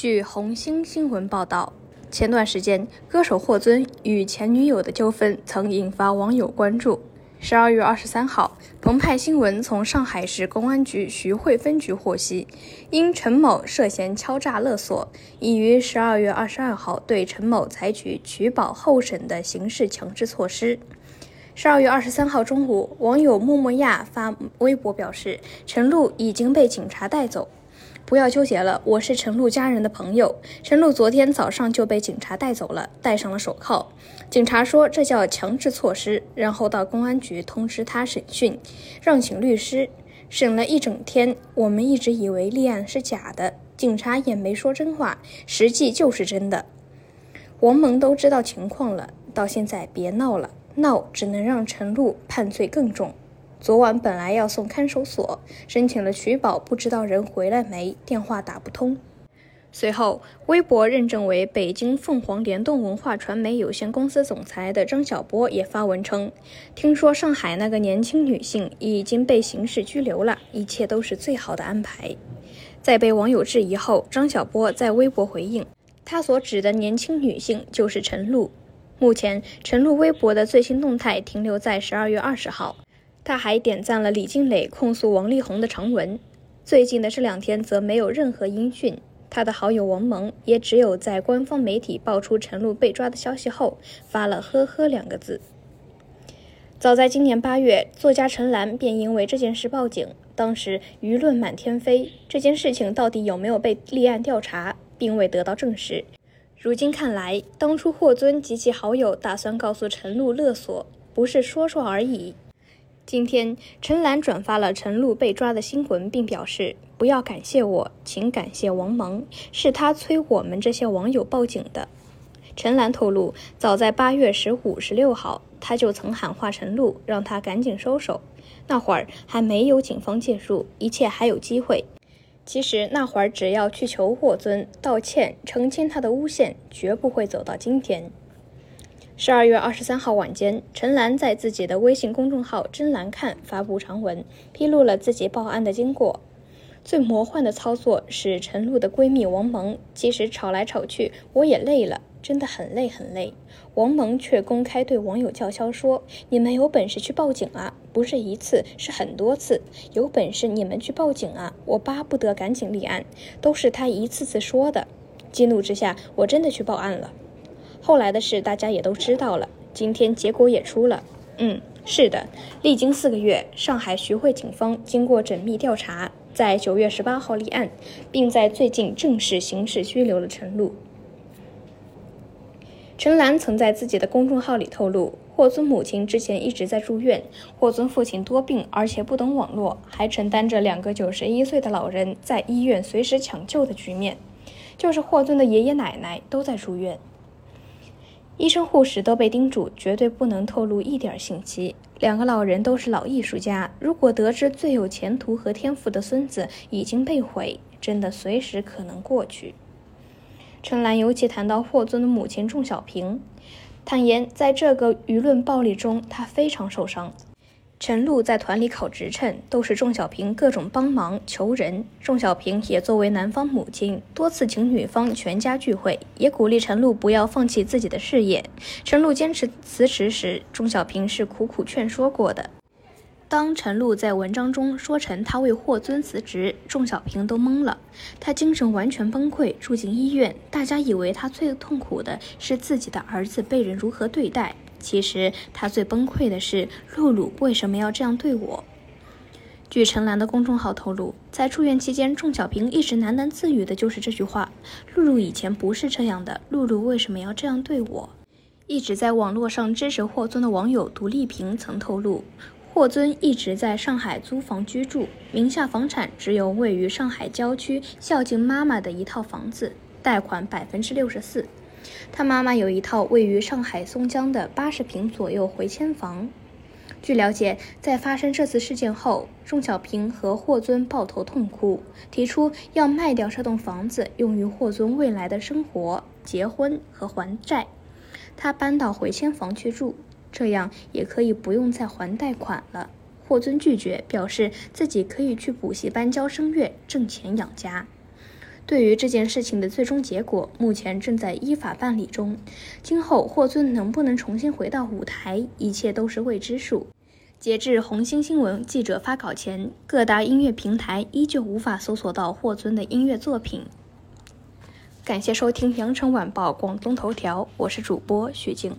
据红星新闻报道，前段时间，歌手霍尊与前女友的纠纷曾引发网友关注。十二月二十三号，澎湃新闻从上海市公安局徐汇分局获悉，因陈某涉嫌敲诈勒索，已于十二月二十二号对陈某采取取保候审的刑事强制措施。十二月二十三号中午，网友默默亚发微博表示，陈露已经被警察带走。不要纠结了，我是陈露家人的朋友。陈露昨天早上就被警察带走了，戴上了手铐。警察说这叫强制措施，然后到公安局通知他审讯，让请律师。审了一整天，我们一直以为立案是假的，警察也没说真话，实际就是真的。王蒙都知道情况了，到现在别闹了，闹只能让陈露判罪更重。昨晚本来要送看守所，申请了取保，不知道人回来没，电话打不通。随后，微博认证为北京凤凰联动文化传媒有限公司总裁的张晓波也发文称：“听说上海那个年轻女性已经被刑事拘留了，一切都是最好的安排。”在被网友质疑后，张晓波在微博回应，他所指的年轻女性就是陈露。目前，陈露微博的最新动态停留在十二月二十号。他还点赞了李金磊控诉王力宏的长文，最近的这两天则没有任何音讯。他的好友王蒙也只有在官方媒体爆出陈露被抓的消息后，发了“呵呵”两个字。早在今年八月，作家陈岚便因为这件事报警，当时舆论满天飞，这件事情到底有没有被立案调查，并未得到证实。如今看来，当初霍尊及其好友打算告诉陈露勒索，不是说说而已。今天，陈岚转发了陈露被抓的新闻，并表示：“不要感谢我，请感谢王蒙，是他催我们这些网友报警的。”陈岚透露，早在八月十五、十六号，他就曾喊话陈露，让他赶紧收手。那会儿还没有警方介入，一切还有机会。其实那会儿只要去求霍尊道歉、澄清他的诬陷，绝不会走到今天。十二月二十三号晚间，陈岚在自己的微信公众号“真兰看”发布长文，披露了自己报案的经过。最魔幻的操作是陈露的闺蜜王蒙，即使吵来吵去，我也累了，真的很累很累。王蒙却公开对网友叫嚣说：“你们有本事去报警啊！不是一次，是很多次。有本事你们去报警啊！我巴不得赶紧立案。”都是他一次次说的。激怒之下，我真的去报案了。后来的事大家也都知道了，今天结果也出了。嗯，是的，历经四个月，上海徐汇警方经过缜密调查，在九月十八号立案，并在最近正式刑事拘留了陈露。陈岚曾在自己的公众号里透露，霍尊母亲之前一直在住院，霍尊父亲多病，而且不懂网络，还承担着两个九十一岁的老人在医院随时抢救的局面，就是霍尊的爷爷奶奶都在住院。医生、护士都被叮嘱，绝对不能透露一点信息。两个老人都是老艺术家，如果得知最有前途和天赋的孙子已经被毁，真的随时可能过去。陈岚尤其谈到霍尊的母亲仲小平，坦言在这个舆论暴力中，她非常受伤。陈露在团里考职称，都是仲小平各种帮忙求人。仲小平也作为男方母亲，多次请女方全家聚会，也鼓励陈露不要放弃自己的事业。陈露坚持辞职时，仲小平是苦苦劝说过的。当陈露在文章中说成他为霍尊辞职，仲小平都懵了，他精神完全崩溃，住进医院。大家以为他最痛苦的是自己的儿子被人如何对待。其实他最崩溃的是露露为什么要这样对我？据陈岚的公众号透露，在住院期间，仲小平一直喃喃自语的就是这句话：“露露以前不是这样的，露露为什么要这样对我？”一直在网络上支持霍尊的网友独立平曾透露，霍尊一直在上海租房居住，名下房产只有位于上海郊区孝敬妈妈的一套房子，贷款百分之六十四。他妈妈有一套位于上海松江的八十平左右回迁房。据了解，在发生这次事件后，钟小平和霍尊抱头痛哭，提出要卖掉这栋房子，用于霍尊未来的生活、结婚和还债。他搬到回迁房去住，这样也可以不用再还贷款了。霍尊拒绝，表示自己可以去补习班教声乐，挣钱养家。对于这件事情的最终结果，目前正在依法办理中。今后霍尊能不能重新回到舞台，一切都是未知数。截至红星新闻记者发稿前，各大音乐平台依旧无法搜索到霍尊的音乐作品。感谢收听羊城晚报广东头条，我是主播许静。